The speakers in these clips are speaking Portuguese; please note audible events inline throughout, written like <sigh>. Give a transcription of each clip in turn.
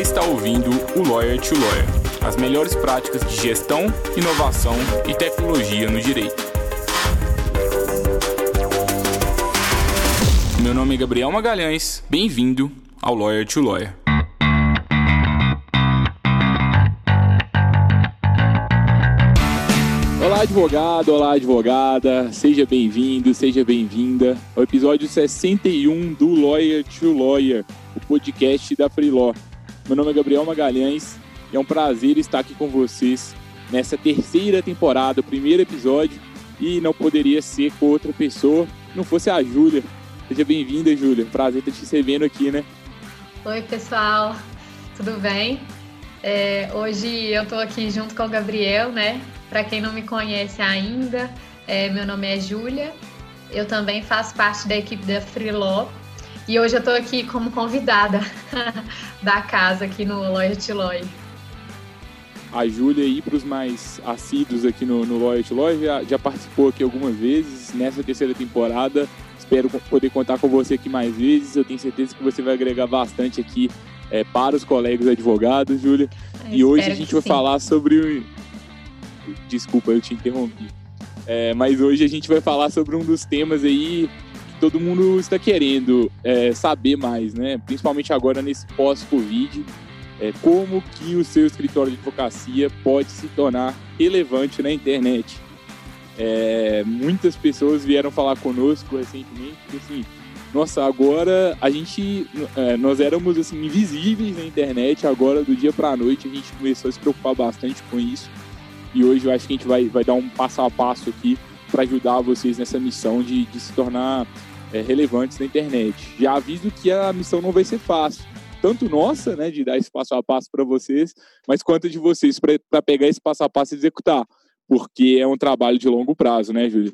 Está ouvindo o Lawyer to Lawyer, as melhores práticas de gestão, inovação e tecnologia no direito. Meu nome é Gabriel Magalhães, bem-vindo ao Lawyer to Lawyer. Olá, advogado, olá, advogada, seja bem-vindo, seja bem-vinda ao episódio 61 do Lawyer to Lawyer, o podcast da Freeló. Meu nome é Gabriel Magalhães e é um prazer estar aqui com vocês nessa terceira temporada, o primeiro episódio, e não poderia ser com outra pessoa, não fosse a Júlia. Seja bem-vinda, Júlia. Prazer estar te recebendo aqui, né? Oi, pessoal, tudo bem? É, hoje eu estou aqui junto com o Gabriel, né? Para quem não me conhece ainda, é, meu nome é Júlia, eu também faço parte da equipe da Freeló e hoje eu estou aqui como convidada <laughs> da casa aqui no Loyalty Loy. A Júlia aí para os mais assíduos aqui no, no Loyalty Loy já, já participou aqui algumas vezes nessa terceira temporada. Espero poder contar com você aqui mais vezes. Eu tenho certeza que você vai agregar bastante aqui é, para os colegas advogados, Júlia. E hoje a gente vai sim. falar sobre Desculpa, eu te interrompi. É, mas hoje a gente vai falar sobre um dos temas aí todo mundo está querendo é, saber mais, né? Principalmente agora nesse pós-Covid, é, como que o seu escritório de advocacia pode se tornar relevante na internet. É, muitas pessoas vieram falar conosco recentemente assim, nossa, agora a gente, é, nós éramos assim invisíveis na internet, agora do dia para a noite a gente começou a se preocupar bastante com isso e hoje eu acho que a gente vai, vai dar um passo a passo aqui para ajudar vocês nessa missão de, de se tornar é, relevantes na internet. Já aviso que a missão não vai ser fácil, tanto nossa, né, de dar esse passo a passo para vocês, mas quanto de vocês para pegar esse passo a passo e executar, porque é um trabalho de longo prazo, né, Júlia?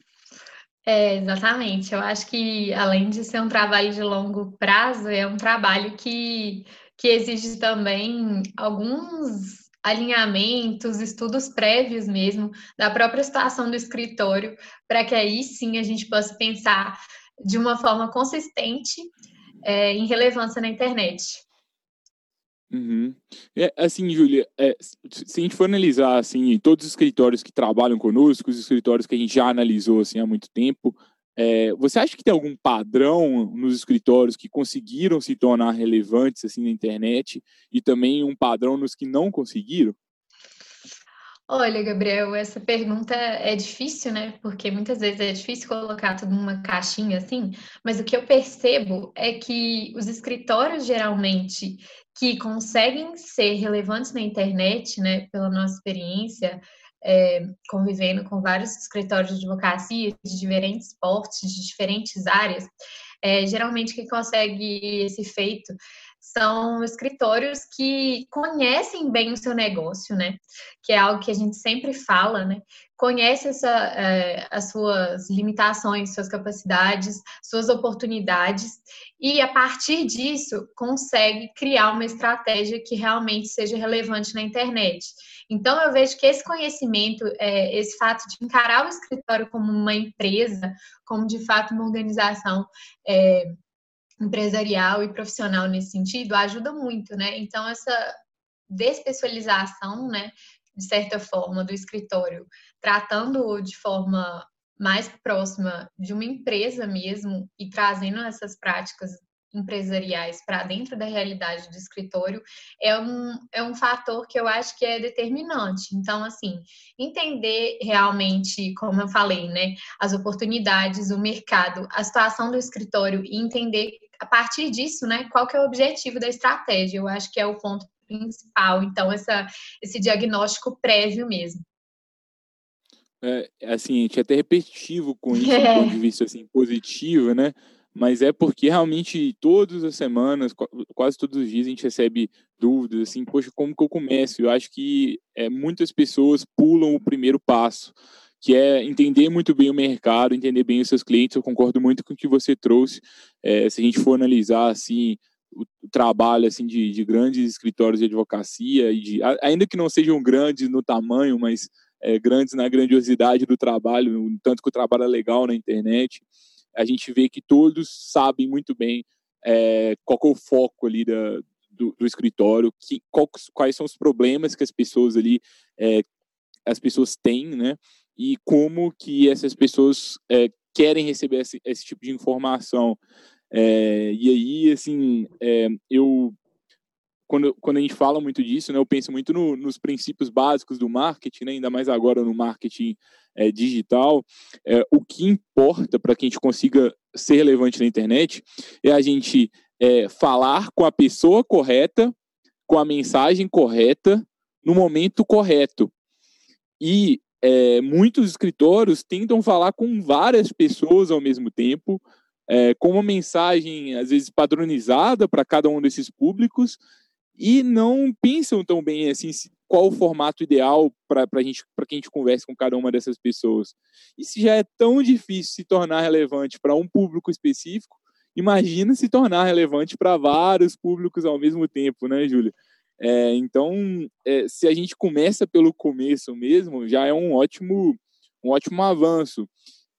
É, exatamente. Eu acho que, além de ser um trabalho de longo prazo, é um trabalho que, que exige também alguns alinhamentos, estudos prévios mesmo da própria situação do escritório, para que aí sim a gente possa pensar de uma forma consistente é, em relevância na internet. Uhum. É, assim, Júlia, é, se a gente for analisar assim, todos os escritórios que trabalham conosco, os escritórios que a gente já analisou assim, há muito tempo, é, você acha que tem algum padrão nos escritórios que conseguiram se tornar relevantes assim na internet e também um padrão nos que não conseguiram? Olha, Gabriel, essa pergunta é difícil, né? Porque muitas vezes é difícil colocar tudo numa caixinha assim, mas o que eu percebo é que os escritórios geralmente que conseguem ser relevantes na internet, né, pela nossa experiência, é, convivendo com vários escritórios de advocacia de diferentes portes, de diferentes áreas, é, geralmente quem consegue esse feito são escritórios que conhecem bem o seu negócio, né? Que é algo que a gente sempre fala, né? Conhece essa, é, as suas limitações, suas capacidades, suas oportunidades, e a partir disso consegue criar uma estratégia que realmente seja relevante na internet. Então, eu vejo que esse conhecimento, é, esse fato de encarar o escritório como uma empresa, como de fato uma organização é, empresarial e profissional nesse sentido, ajuda muito, né? Então, essa despessoalização, né, de certa forma, do escritório, tratando de forma mais próxima de uma empresa mesmo e trazendo essas práticas empresariais para dentro da realidade do escritório é um, é um fator que eu acho que é determinante. Então, assim, entender realmente, como eu falei, né, as oportunidades, o mercado, a situação do escritório e entender a partir disso, né, qual que é o objetivo da estratégia. Eu acho que é o ponto principal. Então, essa, esse diagnóstico prévio mesmo. É, assim, a gente é até repetitivo com isso, é. <laughs> do ponto de vista assim, positivo, né? mas é porque realmente todas as semanas, quase todos os dias, a gente recebe dúvidas, assim, poxa, como que eu começo? Eu acho que é, muitas pessoas pulam o primeiro passo, que é entender muito bem o mercado, entender bem os seus clientes. Eu concordo muito com o que você trouxe. É, se a gente for analisar, assim, o, trabalho, assim, de, de, grandes escritórios de advocacia, e de, ainda que não sejam grandes no tamanho, mas é, grandes na grandiosidade do trabalho, tanto que o trabalho é legal na internet, a gente vê que todos sabem muito bem é, qual é o foco ali da, do, do escritório, que, qual, quais são os problemas que as pessoas ali, é, as pessoas têm, né? E como que essas pessoas é, querem receber esse, esse, tipo de informação. É, e aí, assim, é, eu quando, quando a gente fala muito disso, né, eu penso muito no, nos princípios básicos do marketing, né, ainda mais agora no marketing é, digital. É, o que importa para que a gente consiga ser relevante na internet é a gente é, falar com a pessoa correta, com a mensagem correta, no momento correto. E é, muitos escritórios tentam falar com várias pessoas ao mesmo tempo, é, com uma mensagem, às vezes, padronizada para cada um desses públicos, e não pensam tão bem assim qual o formato ideal para a gente para que a gente converse com cada uma dessas pessoas. E se já é tão difícil se tornar relevante para um público específico, imagina se tornar relevante para vários públicos ao mesmo tempo, né, Júlia? É, então, é, se a gente começa pelo começo mesmo, já é um ótimo, um ótimo avanço.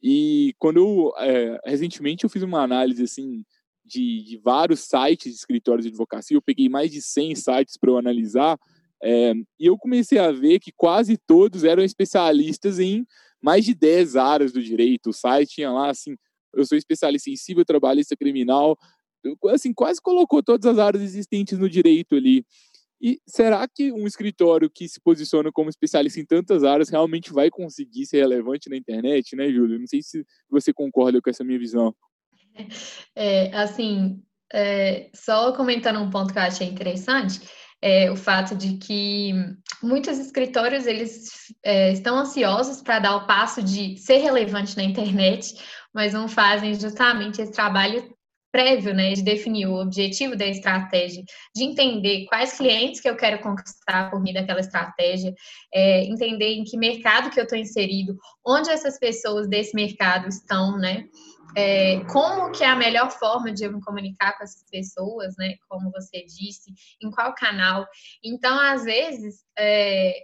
E quando eu, é, recentemente eu fiz uma análise assim de, de, vários sites de escritórios de advocacia, eu peguei mais de 100 sites para eu analisar, é, e eu comecei a ver que quase todos eram especialistas em mais de 10 áreas do direito. O site tinha lá, assim, eu sou especialista em civil, trabalhista criminal, assim, quase colocou todas as áreas existentes no direito ali. E será que um escritório que se posiciona como especialista em tantas áreas realmente vai conseguir ser relevante na internet, né, Júlio? Não sei se você concorda com essa minha visão. É, assim, é, só comentando um ponto que eu achei interessante, é o fato de que muitos escritórios eles é, estão ansiosos para dar o passo de ser relevante na internet, mas não fazem justamente esse trabalho prévio, né, de definir o objetivo da estratégia, de entender quais clientes que eu quero conquistar por meio daquela estratégia, é, entender em que mercado que eu estou inserido, onde essas pessoas desse mercado estão, né, é, como que é a melhor forma de eu me comunicar com essas pessoas, né, como você disse, em qual canal. Então, às vezes, é,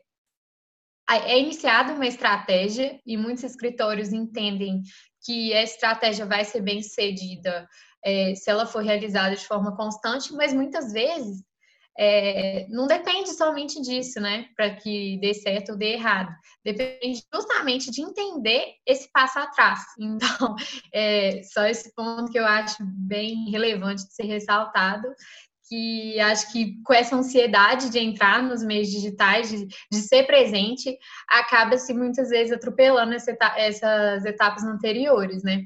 é iniciada uma estratégia e muitos escritórios entendem que a estratégia vai ser bem sucedida é, se ela for realizada de forma constante, mas muitas vezes é, não depende somente disso, né? Para que dê certo ou dê errado. Depende justamente de entender esse passo atrás. <laughs> Então, é só esse ponto que eu acho bem relevante de ser ressaltado. Que acho que com essa ansiedade de entrar nos meios digitais, de, de ser presente, acaba-se muitas vezes atropelando essa essas etapas anteriores, né?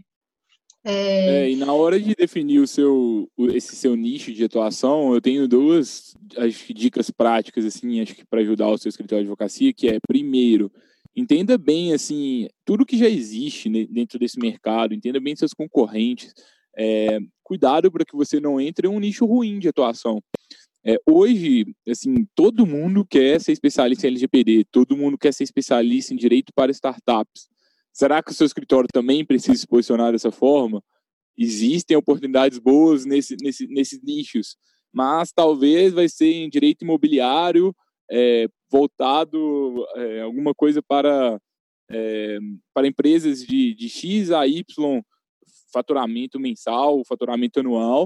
É... é... e na hora de definir o seu, esse seu nicho de atuação, eu tenho duas acho, dicas práticas, assim, acho que para ajudar o seu escritório de advocacia, que é, primeiro, entenda bem, assim, tudo que já existe dentro desse mercado, entenda bem seus concorrentes, é, cuidado para que você não entre em um nicho ruim de atuação. É, hoje, assim, todo mundo quer ser especialista em LGPD, todo mundo quer ser especialista em direito para startups. Será que o seu escritório também precisa se posicionar dessa forma? Existem oportunidades boas nesse, nesse, nesses nichos, mas talvez vai ser em direito imobiliário, é, voltado é, alguma coisa para, é, para empresas de, de X a Y faturamento mensal, faturamento anual,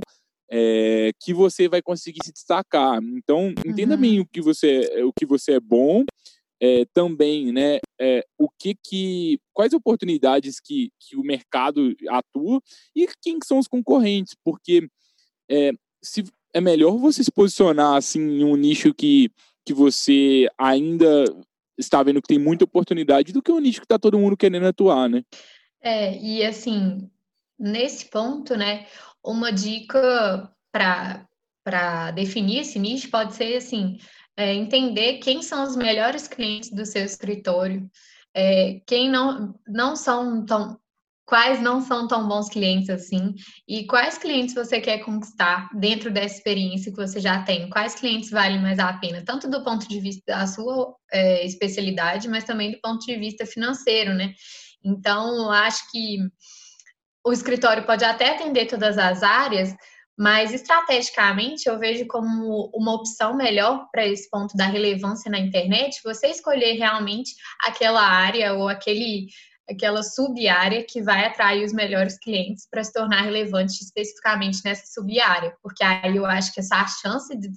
é, que você vai conseguir se destacar. Então, entenda uhum. bem o que você, o que você é bom é, também, né, é, o que que, quais oportunidades que, que o mercado atua e quem são os concorrentes, porque é, se é melhor você se posicionar assim em um nicho que, que você ainda está vendo que tem muita oportunidade do que um nicho que está todo mundo querendo atuar, né? É, e assim, nesse ponto, né, uma dica para definir esse nicho pode ser assim, é, entender quem são os melhores clientes do seu escritório, é, quem não, não são tão, quais não são tão bons clientes assim, e quais clientes você quer conquistar dentro dessa experiência que você já tem, quais clientes valem mais a pena, tanto do ponto de vista da sua é, especialidade, mas também do ponto de vista financeiro, né? Então, acho que o escritório pode até atender todas as áreas, mas estrategicamente eu vejo como uma opção melhor para esse ponto da relevância na internet, você escolher realmente aquela área ou aquele aquela sub-área que vai atrair os melhores clientes para se tornar relevante especificamente nessa sub-área, porque aí eu acho que essa chance de,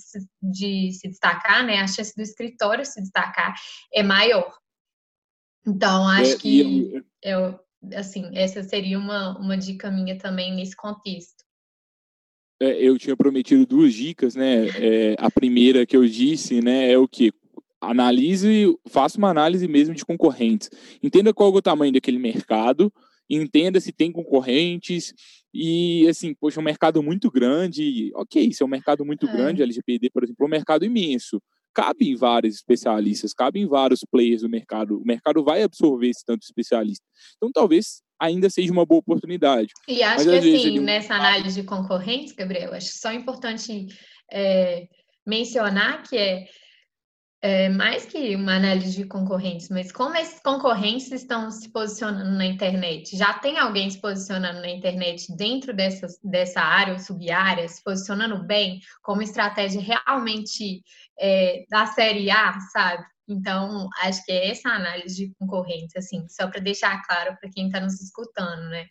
de se destacar, né, a chance do escritório se destacar é maior. Então, acho é, que eu, assim, essa seria uma, uma dica minha também nesse contexto. É, eu tinha prometido duas dicas, né? É, a primeira que eu disse, né, é o que analise, faça uma análise mesmo de concorrentes. Entenda qual é o tamanho daquele mercado, entenda se tem concorrentes e assim, poxa, é um mercado muito grande. OK, se é um mercado muito é. grande, LGPD, por exemplo, é um mercado imenso. Cabe em vários especialistas, cabe em vários players do mercado. O mercado vai absorver esse tanto especialista. Então, talvez ainda seja uma boa oportunidade. E acho Mas, que assim, nessa análise de concorrentes, Gabriel, acho só importante é, mencionar que é, é, mais que uma análise de concorrentes, mas como esses concorrentes estão se posicionando na internet? Já tem alguém se posicionando na internet dentro dessa, dessa área ou sub-área, se posicionando bem, como estratégia realmente é, da série A, sabe? Então, acho que é essa análise de concorrentes, assim, só para deixar claro para quem está nos escutando, né?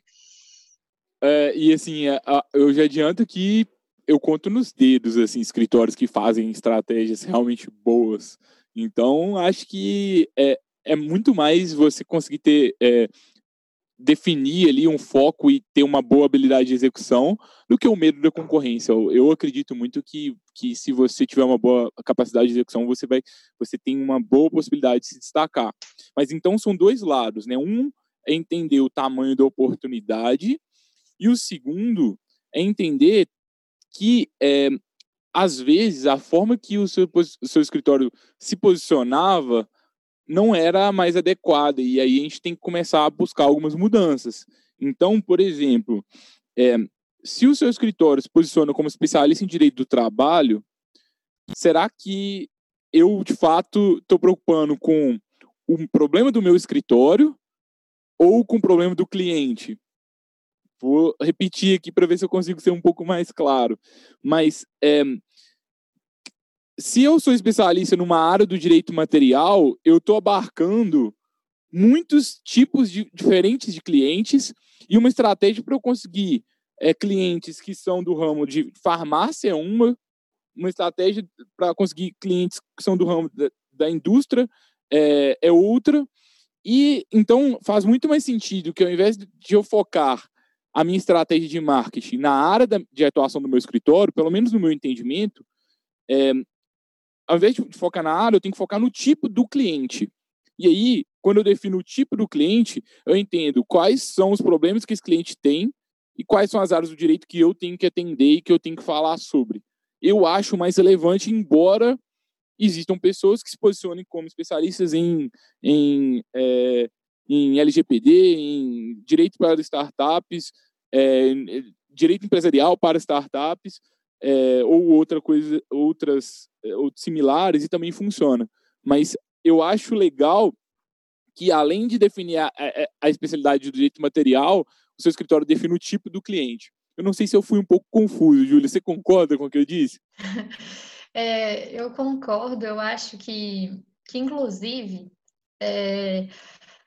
É, e assim, eu já adianto que eu conto nos dedos, assim, escritórios que fazem estratégias realmente boas. Então, acho que é, é muito mais você conseguir ter é, definir ali um foco e ter uma boa habilidade de execução do que o medo da concorrência. Eu acredito muito que, que se você tiver uma boa capacidade de execução, você vai você tem uma boa possibilidade de se destacar. Mas então são dois lados, né? Um é entender o tamanho da oportunidade e o segundo é entender que é, às vezes a forma que o seu, o seu escritório se posicionava não era a mais adequada e aí a gente tem que começar a buscar algumas mudanças. Então, por exemplo, é, se o seu escritório se posiciona como especialista em direito do trabalho, será que eu de fato estou preocupando com o problema do meu escritório ou com o problema do cliente? Vou repetir aqui para ver se eu consigo ser um pouco mais claro. Mas é, se eu sou especialista numa área do direito material, eu estou abarcando muitos tipos de, diferentes de clientes e uma estratégia para eu conseguir é, clientes que são do ramo de farmácia é uma, uma estratégia para conseguir clientes que são do ramo da, da indústria é, é outra. E então faz muito mais sentido que ao invés de eu focar a minha estratégia de marketing na área da, de atuação do meu escritório, pelo menos no meu entendimento, é, ao invés de focar na área, eu tenho que focar no tipo do cliente. E aí, quando eu defino o tipo do cliente, eu entendo quais são os problemas que esse cliente tem e quais são as áreas do direito que eu tenho que atender e que eu tenho que falar sobre. Eu acho mais relevante, embora existam pessoas que se posicionem como especialistas em, em, é, em LGPD, em direito para startups, é, direito empresarial para startups, é, ou outra coisa, outras é, ou similares e também funciona. Mas eu acho legal que além de definir a, a, a, especialidade do direito material, o seu escritório define o tipo do cliente. Eu não sei se eu fui um pouco confuso, Júlia. Você concorda com o que eu disse? <laughs> É, eu concordo. Eu acho que, que inclusive, é,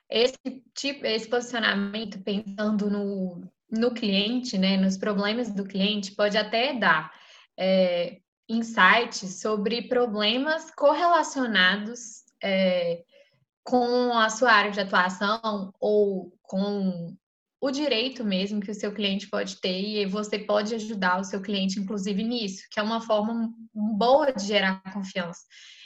esse tipo, esse posicionamento pensando no, no cliente, né, nos problemas do cliente, pode até dar é, insights sobre problemas correlacionados é, com a sua área de atuação ou com o direito mesmo que o seu cliente pode ter e você pode ajudar o seu cliente, inclusive, nisso, que é uma forma boa de gerar confiança.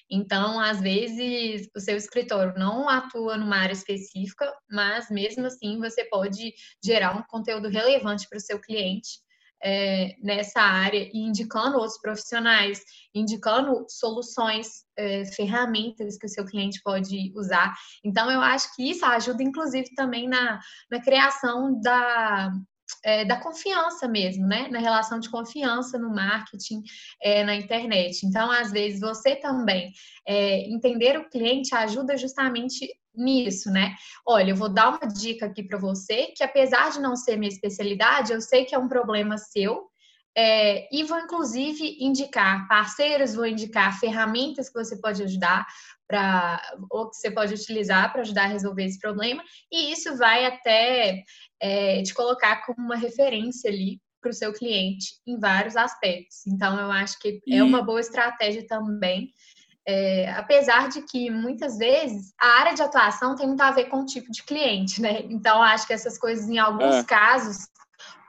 Então, às vezes, o seu escritório não atua numa área específica, mas mesmo assim você pode gerar um conteúdo relevante para o seu cliente é, nessa área e indicando outros profissionais, indicando soluções, é, ferramentas que o seu cliente pode usar. Então, eu acho que isso ajuda, inclusive, também na, na criação da, é, da confiança mesmo, né? Na relação de confiança no marketing, é, na internet. Então, às vezes, você também é, entender o cliente ajuda justamente nisso, né? Olha, eu vou dar uma dica aqui para você, que apesar de não ser minha especialidade, eu sei que é um problema seu, é, e vou inclusive indicar parceiros, vou indicar ferramentas que você pode ajudar para ou que você pode utilizar para ajudar a resolver esse problema, e isso vai até é, te colocar como uma referência ali para o seu cliente em vários aspectos. Então, eu acho que é e... é uma boa estratégia também. É, apesar de que muitas vezes a área de atuação tem muito a ver com o tipo de cliente, né? Então, acho que essas coisas, em alguns é. casos,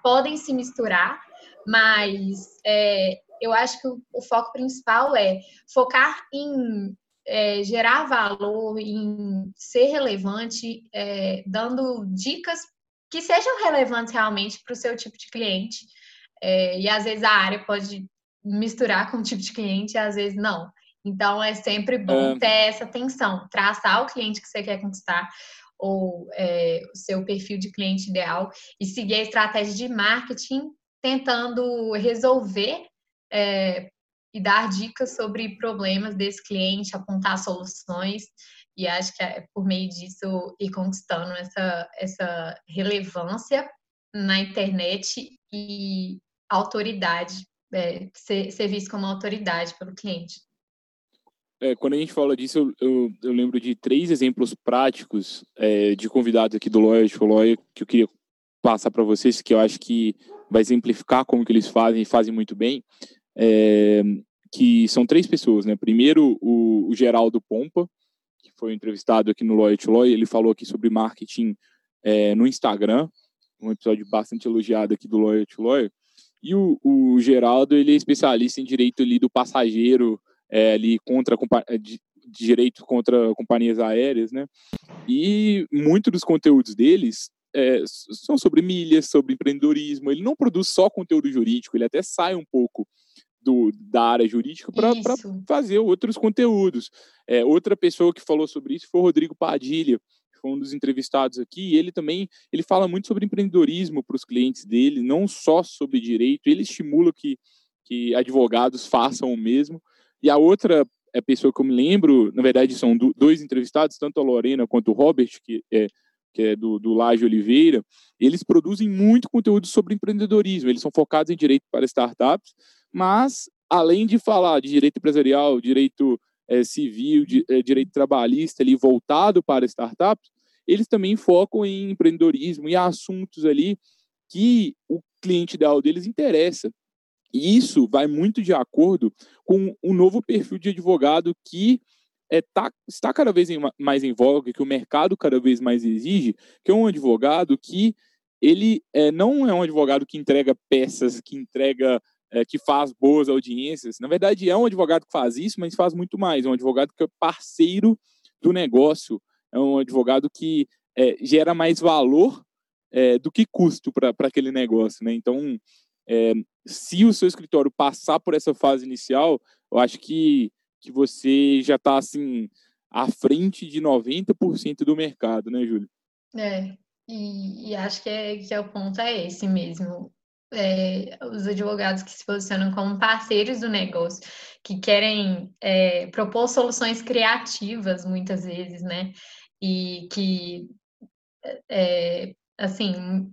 podem se misturar, mas é, eu acho que o, o, foco principal é focar em é, gerar valor, em ser relevante, é, dando dicas que sejam relevantes realmente para o seu tipo de cliente. É, e às vezes a área pode misturar com o tipo de cliente, às vezes não. Então é sempre bom é. ter essa atenção, traçar o cliente que você quer conquistar ou é, o seu perfil de cliente ideal e seguir a estratégia de marketing tentando resolver é, e dar dicas sobre problemas desse cliente, apontar soluções e acho que é por meio disso ir conquistando essa, essa relevância na internet e autoridade, é, ser, ser visto como autoridade pelo cliente. É, quando a gente fala disso, eu, eu, eu lembro de três exemplos práticos é, de convidados aqui do Loyalty Lawyer que eu queria passar para vocês, que eu acho que vai exemplificar como que eles fazem e fazem muito bem, é, que são três pessoas, né? Primeiro, o, o Geraldo Pompa, que foi entrevistado aqui no Loyalty Lawyer, ele falou aqui sobre marketing é, no Instagram, um episódio bastante elogiado aqui do Loyalty Lawyer, e o, o Geraldo, ele é especialista em direito ali do passageiro, é, ali contra é, de direito contra companhias aéreas, né? E muito dos conteúdos deles é, são sobre milhas, sobre empreendedorismo. Ele não produz só conteúdo jurídico, ele até sai um pouco do, da área jurídica para fazer outros conteúdos. É, outra pessoa que falou sobre isso foi o Rodrigo Padilha, que foi um dos entrevistados aqui. ele também ele fala muito sobre empreendedorismo para os clientes dele, não só sobre direito. Ele estimula que, que advogados façam o mesmo. E a outra é pessoa que eu me lembro, na verdade, são do, dois entrevistados, tanto a Lorena quanto o Robert, que é, que é do, do Laje Oliveira, eles produzem muito conteúdo sobre empreendedorismo. Eles são focados em direito para startups, mas além de falar de direito empresarial, direito é, civil, de, é, direito trabalhista ali voltado para startups, eles também focam em empreendedorismo e assuntos ali que o cliente ideal deles interessa. E isso vai muito de acordo com o novo perfil de advogado que é, tá, está cada vez em, mais em voga, que o mercado cada vez mais exige, que é um advogado que ele é, não é um advogado que entrega peças, que entrega, é, que faz boas audiências. Na verdade, é um advogado que faz isso, mas faz muito mais. É um advogado que é parceiro do negócio, é um advogado que é, gera mais valor é, do que custo para aquele negócio. Né? Então, é, se o seu escritório passar por essa fase inicial, eu acho que, que você já está assim à frente de 90% do mercado, né, Júlio? É, e, e, acho que, é, que é o ponto é esse mesmo. É, os advogados que se posicionam como parceiros do negócio, que querem é, propor soluções criativas muitas vezes, né? E que é, assim,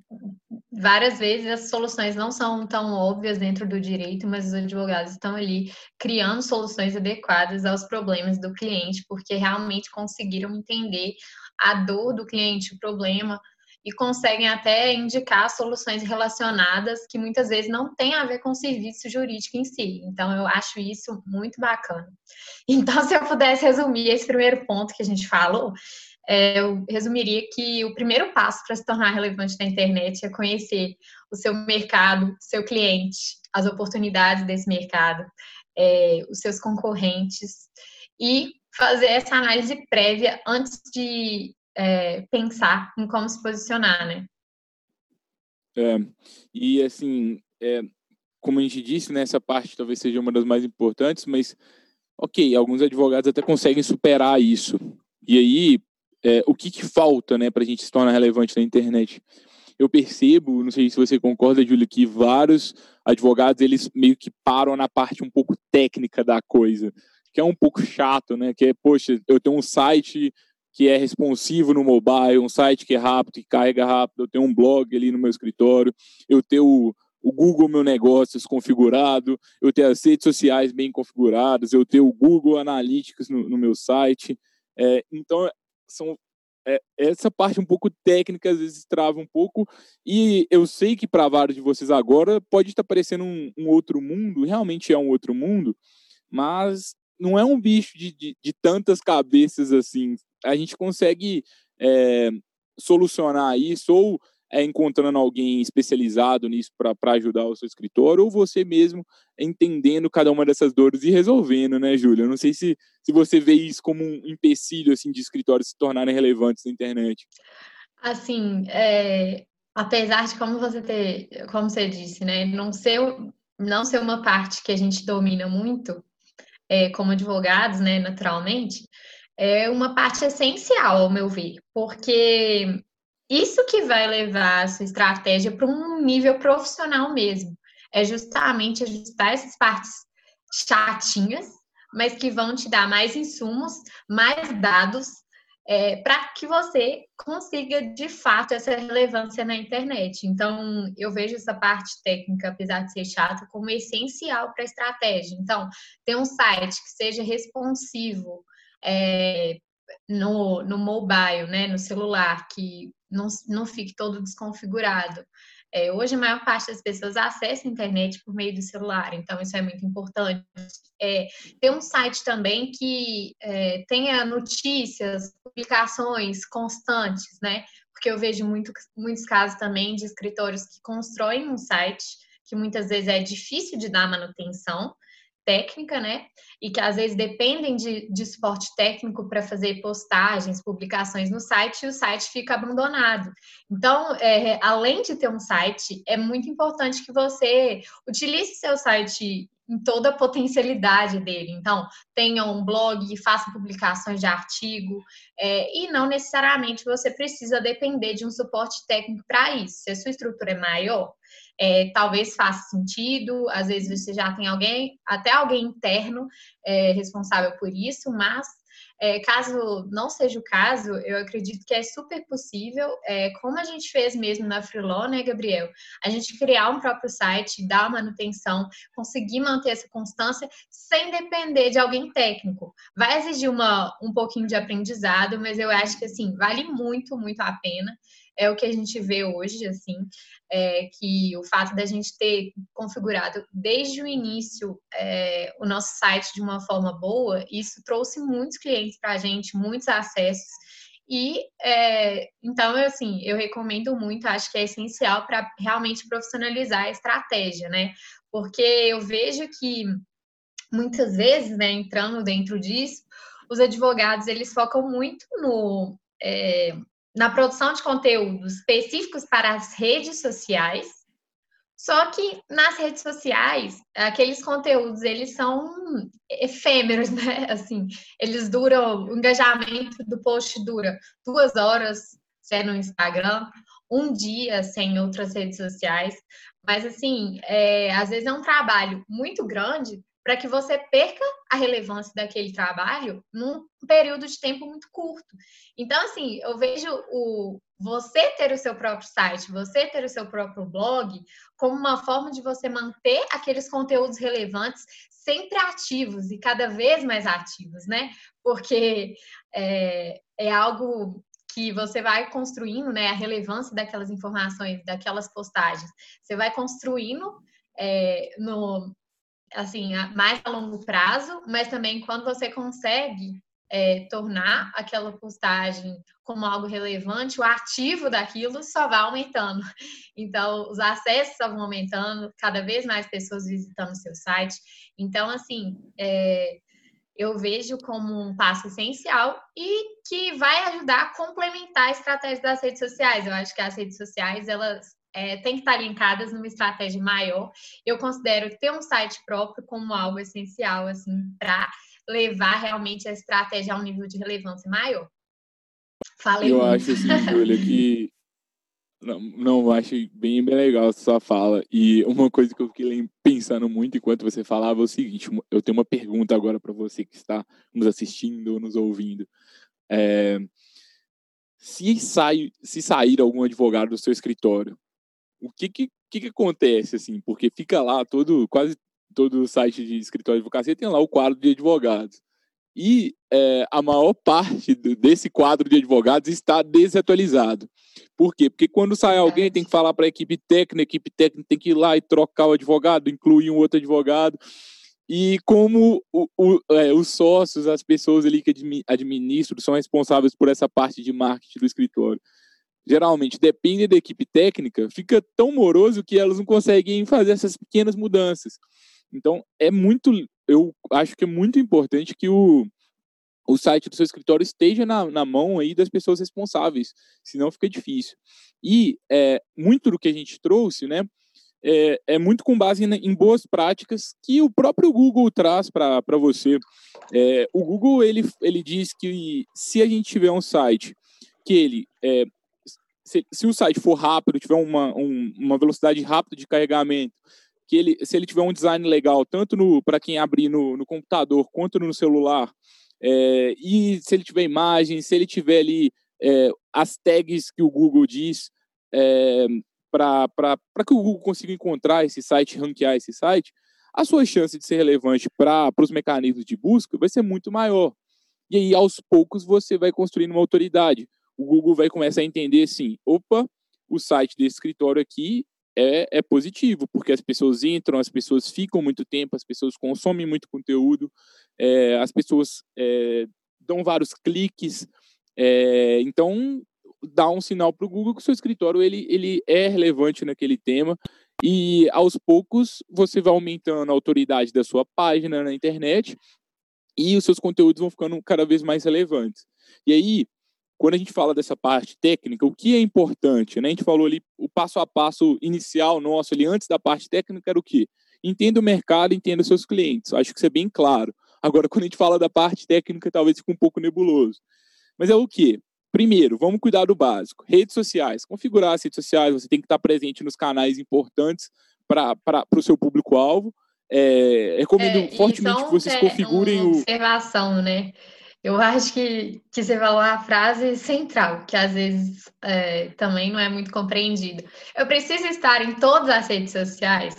várias vezes as soluções não são tão óbvias dentro do direito, mas os advogados estão ali criando soluções adequadas aos problemas do cliente, porque realmente conseguiram entender a dor do cliente, o problema, e conseguem até indicar soluções relacionadas que muitas vezes não têm a ver com o serviço jurídico em si. Então, eu acho isso muito bacana. Então, <laughs> se eu pudesse resumir esse primeiro ponto que a gente falou, é, eu resumiria que o primeiro passo para se tornar relevante na internet é conhecer o seu mercado, seu cliente, as oportunidades desse mercado, é, os seus concorrentes e fazer essa análise prévia antes de é, pensar em como se posicionar, né? É, e assim, é, como a gente disse, né, parte talvez seja uma das mais importantes, mas ok, alguns advogados até conseguem superar isso. E aí, é, o que, que falta né, para a gente se tornar relevante na internet. Eu percebo, não sei se você concorda, Júlio, que vários advogados eles meio que param na parte um pouco técnica da coisa, que é um pouco chato, né? Que é, poxa, eu tenho um site que é responsivo no mobile, um site que é rápido, que carrega rápido, eu tenho um blog ali no meu escritório, eu tenho o Google Meu Negócios configurado, eu ter as redes sociais bem configuradas, eu ter o Google Analytics no, no meu site. É, então, são é, essa parte um pouco técnica às vezes trava um pouco e eu sei que para vários de vocês agora pode estar parecendo um, um, outro mundo, realmente é um outro mundo, mas não é um bicho de, de, de tantas cabeças assim. A gente consegue é, solucionar isso ou é, encontrando alguém especializado nisso para ajudar o seu escritório, ou você mesmo entendendo cada uma dessas dores e resolvendo, né, Júlia? Não sei se, se você vê isso como um empecilho assim, de escritórios se tornarem relevantes na internet. Assim, é, apesar de como você ter, como você disse, né, não ser, não ser uma parte que a gente domina muito, é, como advogados, né, naturalmente, é uma parte essencial, ao meu ver, porque isso que vai levar a sua estratégia para um nível profissional mesmo. É justamente ajustar essas partes chatinhas, mas que vão te dar mais insumos, mais dados, é, para que você consiga de fato essa relevância na internet. Então, eu vejo essa parte técnica, apesar de ser chata, como essencial para a estratégia. Então, ter um site que seja responsivo é, no, no mobile, né, no celular, que não, não fique todo desconfigurado. É, hoje, a maior parte das pessoas acessa a internet por meio do celular, então isso é muito importante. É, ter um site também que é, tenha notícias, publicações constantes, né? Porque eu vejo muito, muitos casos também de escritórios que constroem um site que muitas vezes é difícil de dar manutenção, técnica, né? E que às vezes dependem de, de suporte técnico para fazer postagens, publicações no site e o site fica abandonado. Então, é, além de ter um site, é muito importante que você utilize seu site em toda a potencialidade dele. Então, tenha um blog, faça publicações de artigo, é, e não necessariamente você precisa depender de um suporte técnico para isso. Se a sua estrutura é maior, é, talvez faça sentido, às vezes você já tem alguém, até alguém interno é, responsável por isso, mas é, caso não seja o caso, eu acredito que é super possível, é, como a gente fez mesmo na Freeló, né, Gabriel? A gente criar um próprio site, dar manutenção, conseguir manter essa constância sem depender de alguém técnico. Vai exigir uma, um pouquinho de aprendizado, mas eu acho que, assim, vale muito, muito a pena é o que a gente vê hoje, assim, é, que o fato da gente ter configurado desde o início é, o nosso site de uma forma boa, isso trouxe muitos clientes para a gente, muitos acessos. E é, então, assim, eu recomendo muito, acho que é essencial para realmente profissionalizar a estratégia, né? Porque eu vejo que muitas vezes, né, entrando dentro disso, os advogados eles focam muito no, é, na produção de conteúdos específicos para as redes sociais. Só que nas redes sociais, aqueles conteúdos, eles são efêmeros, <laughs> né? Assim, eles duram, o engajamento do post dura duas horas, se é no Instagram, um dia sem outras redes sociais. Mas, assim, é, às vezes é um trabalho muito grande para que você perca a relevância daquele trabalho num período de tempo muito curto. Então, assim, eu vejo o você ter o seu próprio site, você ter o seu próprio blog, como uma forma de você manter aqueles conteúdos relevantes sempre ativos e cada vez mais ativos, né? Porque é, é algo que você vai construindo, né? A relevância daquelas informações, daquelas postagens. Você vai construindo é, no, assim, mais a longo prazo, mas também quando você consegue é, tornar aquela postagem como algo relevante, o ativo daquilo só vai aumentando. <laughs> Então, os acessos só vão aumentando, cada vez mais pessoas visitando o seu site. Então, assim, é, eu vejo como um passo essencial e que vai ajudar a complementar a estratégia das redes sociais. Eu acho que as redes sociais, elas é, tem que estar linkadas numa estratégia maior. Eu considero ter um site próprio como algo essencial, assim, para levar realmente a estratégia a um nível de relevância maior. Falei. Eu muito. acho assim, <laughs> Júlia, que não, não, acho bem, bem legal a sua fala. E uma coisa que eu fiquei pensando muito enquanto você falava é o seguinte: eu tenho uma pergunta agora para você que está nos assistindo ou nos ouvindo. É, se, sai, se sair algum advogado do seu escritório o que, que que, que acontece, assim? Porque fica lá todo, quase todo site de escritório de advocacia tem lá o quadro de advogados. E é, a maior parte do, desse quadro de advogados está desatualizado. Por quê? Porque quando sai alguém, tem que falar para a equipe técnica, a equipe técnica tem que ir lá e trocar o advogado, incluir um outro advogado. E como o, o, é, os sócios, as pessoas ali que administram, são responsáveis por essa parte de marketing do escritório, geralmente dependem da equipe técnica, fica tão moroso que elas não conseguem fazer essas pequenas mudanças. Então, é muito, eu acho que é muito importante que o, o site do seu escritório esteja na, na mão aí das pessoas responsáveis, senão fica difícil. E é, muito do que a gente trouxe, né, é, é muito com base em, em, boas práticas que o próprio Google traz para você. É, o Google ele, ele diz que se a gente tiver um site que ele é, se, se, o site for rápido, tiver uma, um, uma velocidade rápida de carregamento, que ele, se ele tiver um design legal, tanto para quem abrir no, no, computador quanto no celular, é, e se ele tiver imagem, se ele tiver ali é, as tags que o Google diz, é, para que o Google consiga encontrar esse site, ranquear esse site, a sua chance de ser relevante para os mecanismos de busca vai ser muito maior. E aí, aos poucos, você vai construindo uma autoridade. O Google vai começar a entender assim: opa, o site desse escritório aqui é, é positivo, porque as pessoas entram, as pessoas ficam muito tempo, as pessoas consomem muito conteúdo, é, as pessoas é, dão vários cliques. É, então, dá um sinal para o Google que o seu escritório ele, ele é relevante naquele tema e aos poucos você vai aumentando a autoridade da sua página na internet e os seus conteúdos vão ficando cada vez mais relevantes. E aí, quando a gente fala dessa parte técnica, o que é importante? Né? A gente falou ali o passo a passo inicial nosso ali antes da parte técnica era o quê? Entenda o mercado, entenda os seus clientes. Acho que isso é bem claro. Agora, quando a gente fala da parte técnica, talvez fique um pouco nebuloso. Mas é o quê? Primeiro, vamos cuidar do básico. Redes sociais. Configurar as redes sociais, você tem que estar presente nos canais importantes para o seu público-alvo. É, recomendo é, fortemente então, que vocês é configurem uma observação, né? Eu acho que, que você falou a frase central, que às vezes é, também não é muito compreendida. Eu preciso estar em todas as redes sociais?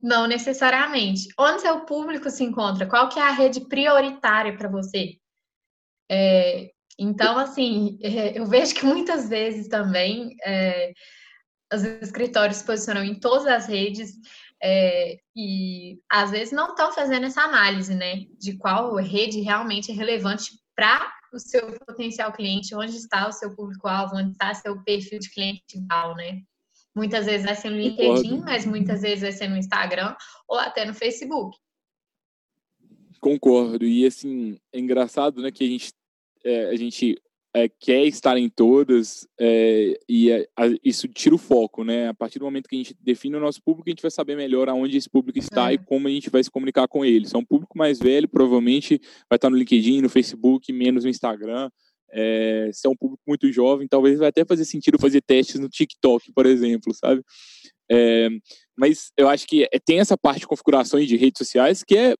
Não necessariamente. Onde seu público se encontra? Qual que é a rede prioritária para você? É, então, assim, <laughs> é, eu vejo que muitas vezes também é, os escritórios se posicionam em todas as redes é, e às vezes não estão fazendo essa análise, né, de qual rede realmente é relevante para o seu potencial cliente, onde está o seu público-alvo, onde está seu perfil de cliente ideal, né? Muitas vezes vai ser no LinkedIn, mas muitas vezes vai ser no Instagram ou até no Facebook. Concordo. E assim, é engraçado, né, que a gente é, a gente é, quer estar em todas é, e é, a, isso tira o foco, né? A partir do momento que a gente define o nosso público, a gente vai saber melhor aonde esse público está e é. como a gente vai se comunicar com ele. Se é um público mais velho, provavelmente vai estar no LinkedIn, no Facebook, menos no Instagram. É, se é um público muito jovem, talvez vai até fazer sentido fazer testes no TikTok, por exemplo, sabe? É, mas eu acho que tem essa parte de configurações de redes sociais que é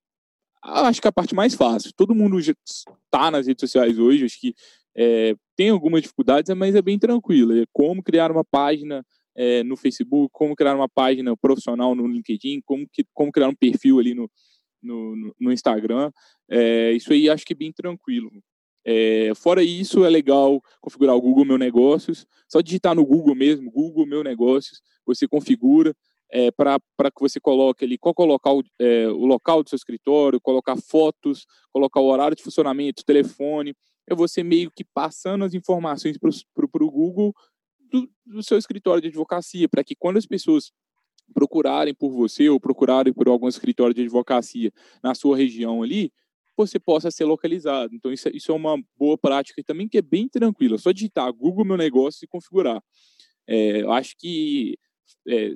acho que é a parte mais fácil. Todo mundo está nas redes sociais hoje, acho que é, tem algumas dificuldades, mas é bem tranquilo. É como criar uma página é, no Facebook, como criar uma página profissional no LinkedIn, como, que, como criar um perfil ali no, no, no Instagram. É, isso aí acho que é bem tranquilo. É, fora isso, é legal configurar o Google Meu Negócios. Só digitar no Google mesmo, Google Meu Negócios, você configura é, para que você coloque ali qual é o é, o local do seu escritório, colocar fotos, colocar o horário de funcionamento, telefone. É você meio que passando as informações para o Google do, do seu escritório de advocacia, para que quando as pessoas procurarem por você ou procurarem por algum escritório de advocacia na sua região ali, você possa ser localizado. Então, isso, é, isso é uma boa prática e também que é bem tranquila. É só digitar Google Meu Negócio e configurar. É, eu acho que é,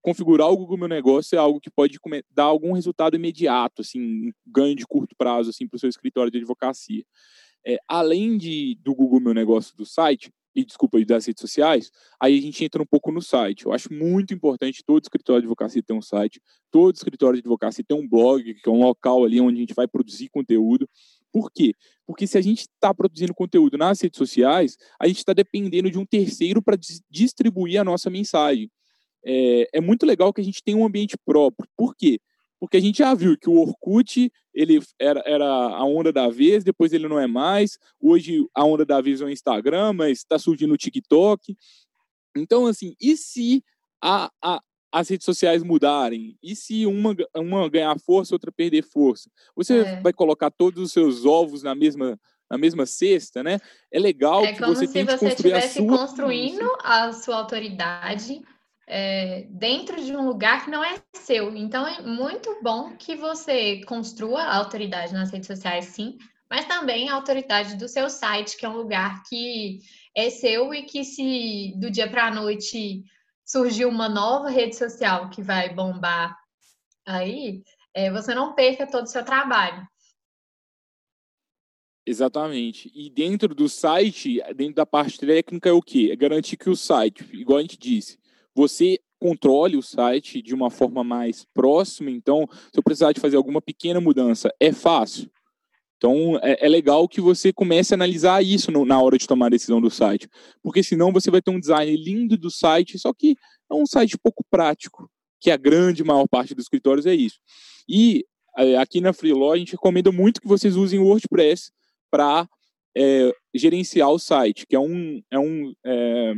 configurar o Google Meu Negócio é algo que pode dar algum resultado imediato, assim, ganho de curto prazo, assim, para o seu escritório de advocacia. É, além de, do Google Meu Negócio do site, e desculpa, das redes sociais, aí a gente entra um pouco no site. Eu acho muito importante todo escritório de advocacia ter um site, todo escritório de advocacia ter um blog, que é um local ali onde a gente vai produzir conteúdo. Por quê? Porque se a gente está produzindo conteúdo nas redes sociais, a gente está dependendo de um terceiro para distribuir a nossa mensagem. é, é muito legal que a gente tenha um ambiente próprio. Por quê? Porque a gente já viu que o Orkut ele era, era a onda da vez, depois ele não é mais. Hoje a onda da vez é o Instagram, mas está surgindo o TikTok. Então, assim, e se a, a, as redes sociais mudarem? E se uma, uma ganhar força, outra perder força? Você é. vai colocar todos os seus ovos na mesma na mesma cesta, né? É legal é que você tente construir a sua... É como se você estivesse construindo a sua autoridade é, dentro de um lugar que não é seu. Então é muito bom que você construa a autoridade nas redes sociais, sim, mas também a autoridade do seu site, que é um lugar que é seu e que se do dia para a noite surgir uma nova rede social que vai bombar aí, é, você não perca todo o seu trabalho. Exatamente. E dentro do site, dentro da parte técnica, é o quê? É garantir que o site, igual a gente disse, você controle o site de uma forma mais próxima. Então, se eu precisar de fazer alguma pequena mudança, é fácil. Então, é, é legal que você comece a analisar isso no, na hora de tomar a decisão do site. Porque senão você vai ter um design lindo do site, só que é um site pouco prático, que a grande maior parte dos escritórios é isso. E é, aqui na Freeló, a gente recomenda muito que vocês usem o WordPress para é, gerenciar o site, que é um, é um é,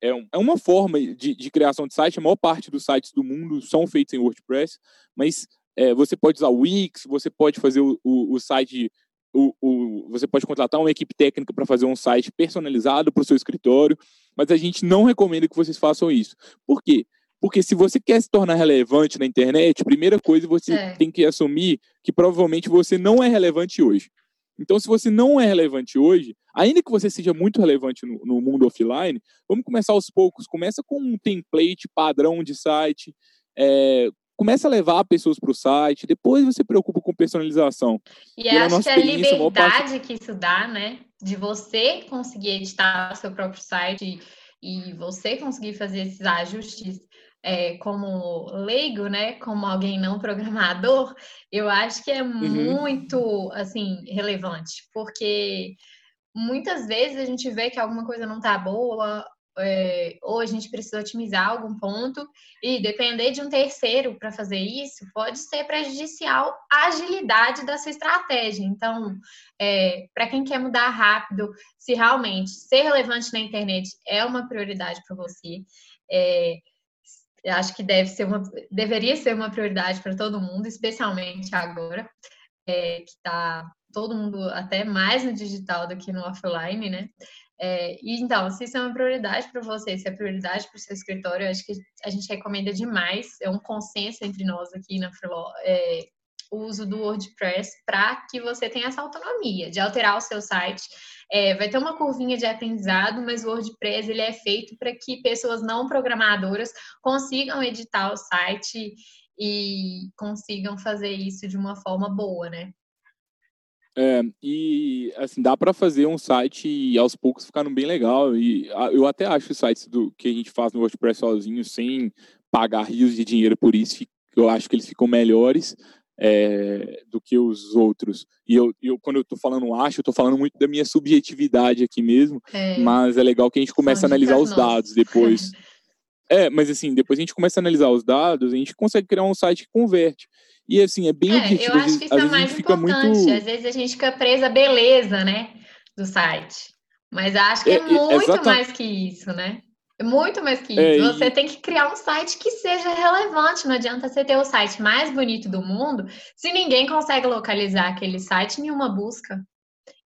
é, um, é uma forma de, de, criação de site. A maior parte dos sites do mundo são feitos em WordPress, mas é, você pode usar o Wix, você pode fazer o, o, o site, o, o, você pode contratar uma equipe técnica para fazer um site personalizado para o seu escritório, mas a gente não recomenda que vocês façam isso. Por quê? Porque se você quer se tornar relevante na internet, primeira coisa você é. tem que assumir que provavelmente você não é relevante hoje. Então, se você não é relevante hoje, ainda que você seja muito relevante no, no mundo offline, vamos começar aos poucos. Começa com um template padrão de site, é, começa a levar pessoas para o site, depois você se preocupa com personalização. E acho que a liberdade que isso dá, né? De você conseguir editar o seu próprio site e você conseguir fazer esses ajustes é, como leigo, né, como alguém não programador, eu acho que é uhum. muito, assim, relevante, porque muitas vezes a gente vê que alguma coisa não está boa, é, ou a gente precisa otimizar algum ponto, e depender de um terceiro para fazer isso pode ser prejudicial à agilidade da sua estratégia. Então, é, para quem quer mudar rápido, se realmente ser relevante na internet é uma prioridade para você, é, eu acho que deve ser uma, deveria ser uma prioridade para todo mundo, especialmente agora, é, que está todo mundo até mais no digital do que no offline, né? É, e então, se isso é uma prioridade para você, se é prioridade para o seu escritório, eu acho que a gente recomenda demais, é um consenso entre nós aqui na Freeló, é, o uso do WordPress para que você tenha essa autonomia de alterar o seu site é, vai ter uma curvinha de aprendizado, mas o WordPress ele é feito para que pessoas não programadoras consigam editar o site e consigam fazer isso de uma forma boa, né? É, e assim, dá para fazer um site e aos poucos ficaram bem legal. E eu até acho os sites do, que a gente faz no WordPress sozinho, sem pagar rios de dinheiro por isso, eu acho que eles ficam melhores é, do que os outros. E eu, eu quando eu estou falando acho, eu estou falando muito da minha subjetividade aqui mesmo, é. mas é legal que a gente comece a analisar os dados depois. <laughs> é, mas assim, depois a gente começa a analisar os dados, a gente consegue criar um site que converte. E assim, é bem é, objetivo. Eu acho que isso é mais importante. Muito... Às vezes a gente fica presa à beleza, né, do site. Mas acho que é, é muito mais que isso, né? Muito mais que é, isso. É, você e... tem que criar um site que seja relevante. Não adianta você ter o site mais bonito do mundo se ninguém consegue localizar aquele site em uma busca.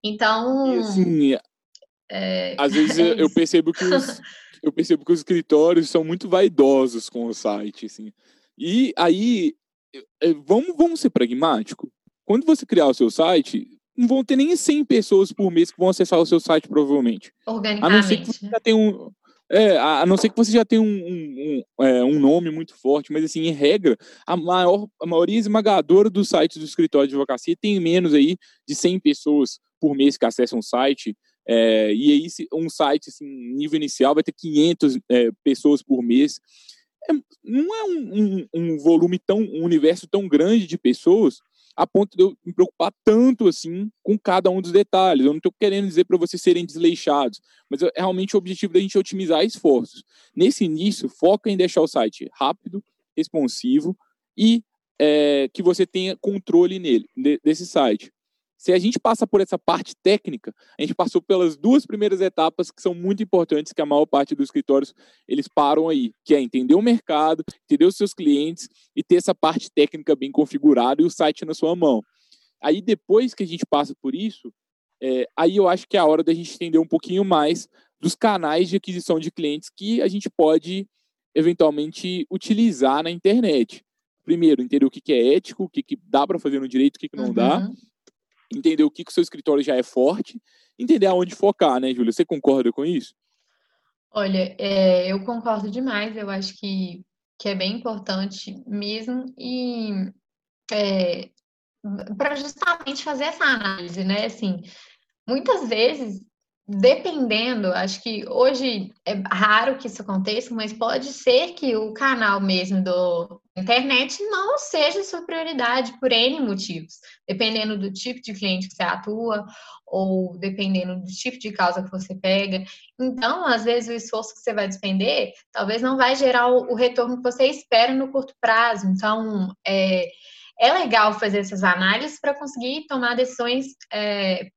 Então. E, assim, é... às vezes <laughs> é eu percebo que os, eu percebo que os escritórios são muito vaidosos com o site, assim. E aí, vamos, vamos ser pragmático. Quando você criar o seu site, não vão ter nem 100 pessoas por mês que vão acessar o seu site, provavelmente. Organicamente. A não ser que você já tenha um, é, a não ser que você já tenha um, um, um, é, um, nome muito forte, mas assim, em regra, a, maior, a maioria esmagadora dos sites do escritório de advocacia tem menos aí de 100 pessoas por mês que acessam o site. É, e aí, um site, assim, nível inicial, vai ter 500 é, pessoas por mês. É, não é um, um, volume tão, um universo tão grande de pessoas a ponto de eu me preocupar tanto assim com cada um dos detalhes. Eu não estou querendo dizer para vocês serem desleixados, mas é realmente o objetivo da gente otimizar esforços. Nesse início, foca em deixar o site rápido, responsivo e é, que você tenha controle nele, desse site. Se a gente passa por essa parte técnica, a gente passou pelas duas primeiras etapas que são muito importantes, que a maior parte dos escritórios eles param aí, que é entender o mercado, entender os seus clientes e ter essa parte técnica bem configurada e o site na sua mão. Aí depois que a gente passa por isso, é, aí eu acho que é a hora da gente entender um pouquinho mais dos canais de aquisição de clientes que a gente pode eventualmente utilizar na internet. Primeiro, entender o que é ético, o que dá para fazer no direito, o que não uhum. dá entender o que, que o seu escritório já é forte, entender aonde focar, né, Júlia? Você concorda com isso? Olha, é, eu concordo demais, eu acho que, que é bem importante mesmo, e é, para justamente fazer essa análise, né? Assim, muitas vezes Dependendo, acho que hoje é raro que isso aconteça, mas pode ser que o canal mesmo do internet não seja sua prioridade por N motivos, dependendo do tipo de cliente que você atua ou dependendo do tipo de causa que você pega. Então, às vezes, o esforço que você vai despender talvez não vai gerar o, retorno que você espera no curto prazo. Então, é, é legal fazer essas análises para conseguir tomar decisões é,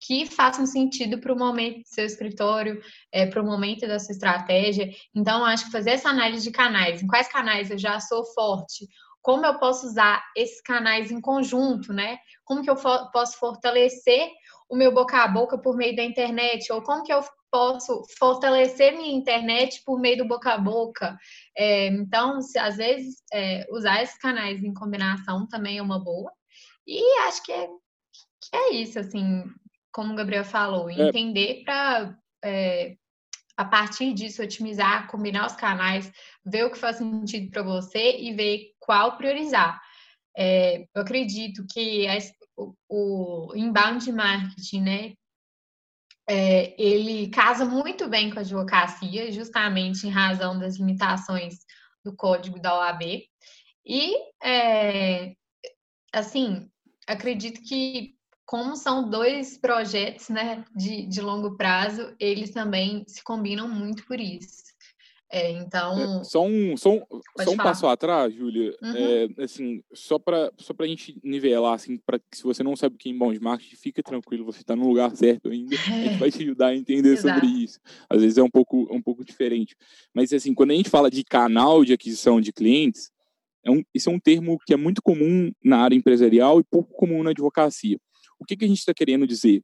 que façam sentido para o momento do seu escritório, é, para o momento da sua estratégia. Então, acho que fazer essa análise de canais, em quais canais eu já sou forte, como eu posso usar esses canais em conjunto, né? Como que eu posso fortalecer o meu boca a boca por meio da internet, ou como que eu posso fortalecer minha internet por meio do boca a boca. É, então, se, às vezes, é, usar esses canais em combinação também é uma boa. E acho que é, que é isso, assim, como o Gabriel falou, é. entender para é, a partir disso otimizar, combinar os canais, ver o que faz sentido para você e ver qual priorizar. É, eu acredito que o, o inbound marketing, né, é, ele casa muito bem com a advocacia, justamente em razão das limitações do código da OAB. E, é, assim, acredito que como são dois projetos né, de, de longo prazo, eles também se combinam muito por isso. É, então. É, só um, só um, só um passo atrás, Júlia. Uhum. É, assim, só para só a gente nivelar, assim, para que se você não sabe o que é inbound marketing, fica tranquilo, você está no lugar certo ainda. <laughs> A gente vai te ajudar a entender sobre isso. Às vezes é um pouco, um pouco diferente. Mas, assim, quando a gente fala de canal de aquisição de clientes, é um, isso é um termo que é muito comum na área empresarial e pouco comum na advocacia. O que, que a gente está querendo dizer?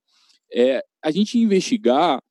É a gente investigar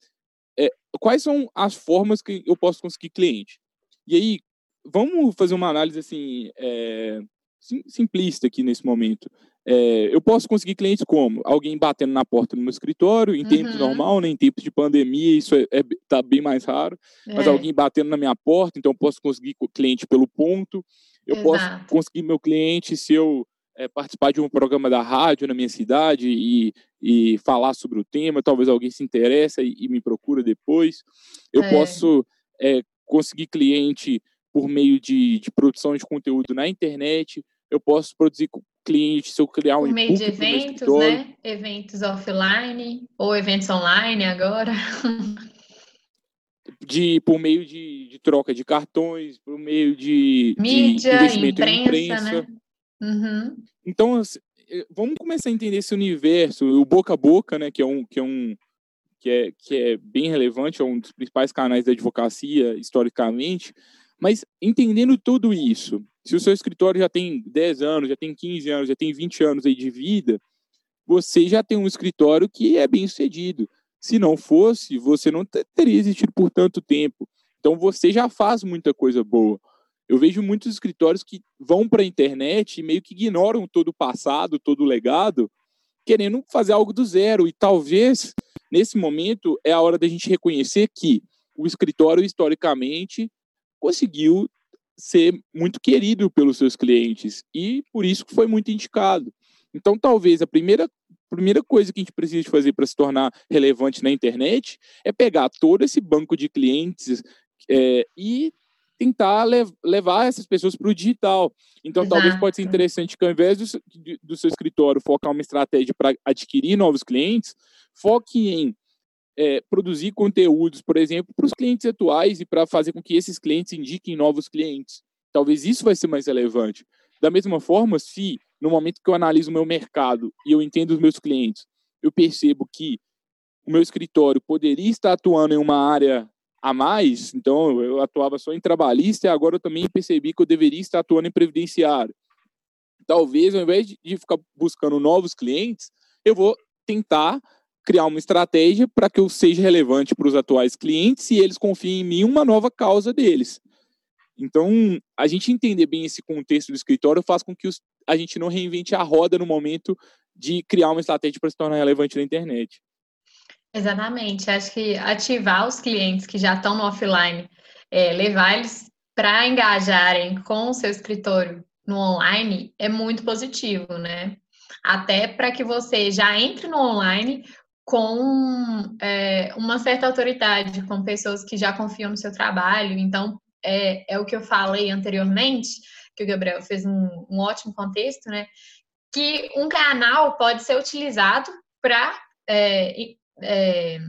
é, quais são as formas que eu posso conseguir cliente. E aí, vamos fazer uma análise assim, é, sim, simplista aqui nesse momento. É, eu posso conseguir clientes como? Alguém batendo na porta no meu escritório, em uhum. tempos normal, né? em tempos de pandemia, isso está é, é, tá bem mais raro. Mas é. alguém batendo na minha porta, então eu posso conseguir cliente pelo ponto. Eu Exato. posso conseguir meu cliente se eu é, participar de um programa da rádio na minha cidade e, e falar sobre o tema, talvez alguém se interesse e, e me procura depois. Eu é. posso é, conseguir cliente por meio de, de, produção de conteúdo na internet, eu posso produzir cliente se eu criar um Por meio de eventos, né? Eventos offline ou eventos online agora. <laughs> de por meio de, de, troca de cartões, por meio de, Mídia, de investimento imprensa, em imprensa. Né? Uhum. Então, assim, eh, vamos começar a entender esse universo, o boca a boca, né, que é um que é um que é, que é bem relevante, é um dos principais canais da advocacia historicamente, mas entendendo tudo isso, se o seu escritório já tem 10 anos, já tem 15 anos, já tem 20 anos aí de vida, você já tem um escritório que é bem sucedido. Se não fosse, você não teria existido por tanto tempo. Então você já faz muita coisa boa. Eu vejo muitos escritórios que vão para a internet e meio que ignoram todo o passado, todo o legado, querendo fazer algo do zero. E talvez, nesse momento, é a hora da gente reconhecer que o escritório, historicamente, conseguiu ser muito querido pelos seus clientes e por isso foi muito indicado. Então, talvez a primeira, primeira coisa que a gente precisa fazer para se tornar relevante na internet é pegar todo esse banco de clientes é, e tentar lev levar essas pessoas para o digital. Então, Exato. talvez pode ser interessante que ao invés do, do seu escritório focar uma estratégia para adquirir novos clientes, foque em é, produzir conteúdos, por exemplo, para os clientes atuais e para fazer com que esses clientes indiquem novos clientes. Talvez isso vai ser mais relevante. Da mesma forma, se no momento que eu analiso o meu mercado e eu entendo os meus clientes, eu percebo que o meu escritório poderia estar atuando em uma área a mais, então eu atuava só em trabalhista e agora eu também percebi que eu deveria estar atuando em previdenciário. Talvez, ao invés de ficar buscando novos clientes, eu vou tentar criar uma estratégia para que eu seja relevante para os atuais clientes e eles confiem em mim uma nova causa deles. Então, a gente entender bem esse contexto do escritório faz com que os, a gente não reinvente a roda no momento de criar uma estratégia para se tornar relevante na internet. Exatamente. Acho que ativar os clientes que já estão no offline, é, levar eles para engajarem com o seu escritório no online é muito positivo, né? Até para que você já entre no online com é, uma certa autoridade, com pessoas que já confiam no seu trabalho. Então, é, é o que eu falei anteriormente, que o Gabriel fez um, um ótimo contexto, né? Que um canal pode ser utilizado para é, é,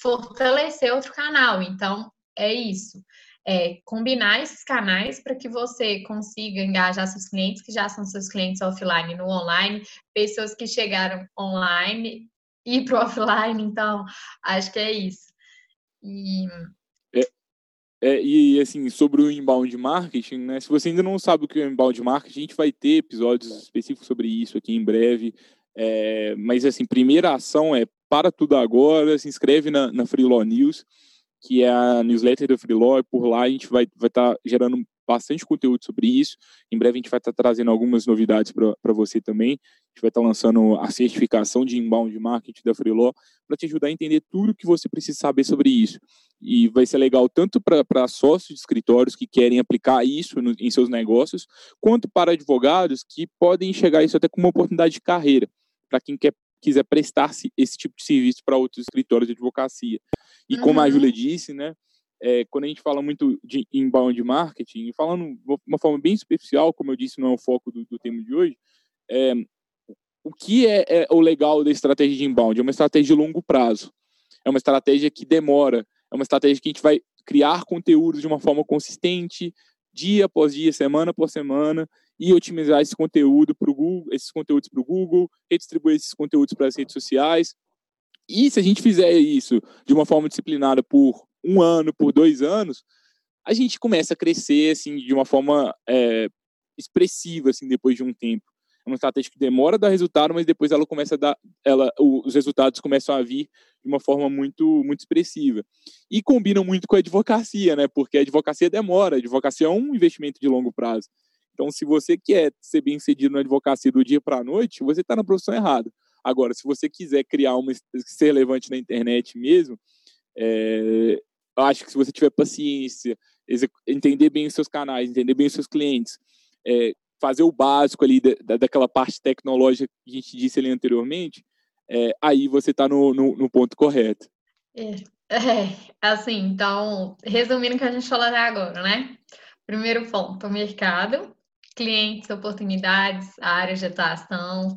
fortalecer outro canal. Então, é isso. É, combinar esses canais para que você consiga engajar seus clientes, que já são seus clientes offline no online, pessoas que chegaram online e para o <laughs> offline. Então, acho que é isso. E... É, é, e assim, sobre o inbound marketing, né? Se você ainda não sabe o que é inbound marketing, a gente vai ter episódios específicos sobre isso aqui em breve. É, mas assim, primeira ação é para tudo agora, se inscreve na, na Freelaw News, que é a newsletter do Freelaw, e por lá a gente vai estar vai tá gerando bastante conteúdo sobre isso. Em breve a gente vai estar tá trazendo algumas novidades para você também. A gente vai estar tá lançando a certificação de inbound marketing da Freelaw para te ajudar a entender tudo que você precisa saber sobre isso. E vai ser legal tanto para sócios de escritórios que querem aplicar isso no, em seus negócios, quanto para advogados que podem enxergar isso até como uma oportunidade de carreira, para quem quer quiser prestar esse tipo de serviço para outros escritórios de advocacia. E como uhum. a Júlia disse, né, é, quando a gente fala muito de inbound marketing, falando de uma forma bem superficial, como eu disse, não é o foco do, do tema de hoje, é, o que é, é, o legal da estratégia de inbound? É uma estratégia de longo prazo. É uma estratégia que demora. É uma estratégia que a gente vai criar conteúdos de uma forma consistente, dia após dia, semana por semana, e otimizar esse conteúdo para Google, esses conteúdos para o Google, redistribuir esses conteúdos para as redes sociais. E se a gente fizer isso de uma forma disciplinada por um ano, por dois anos, a gente começa a crescer assim de uma forma é, expressiva assim depois de um tempo. É uma estratégia que demora a dar resultado, mas depois ela começa a dar, ela, os resultados começam a vir de uma forma muito, muito expressiva. E combinam muito com a advocacia, né? Porque a advocacia demora, a advocacia é um investimento de longo prazo. Então, se você quer ser bem sucedido na advocacia do dia para a noite, você está na profissão errada. Agora, se você quiser criar uma ser relevante na internet mesmo, é, acho que se você tiver paciência, entender bem os seus canais, entender bem os seus clientes, é, fazer o básico ali da, daquela parte tecnológica que a gente disse ali anteriormente, é, aí você está no, no, no, ponto correto. É, é, assim, então, resumindo o que a gente falou até agora, né? Primeiro ponto, mercado clientes, oportunidades, áreas de atuação.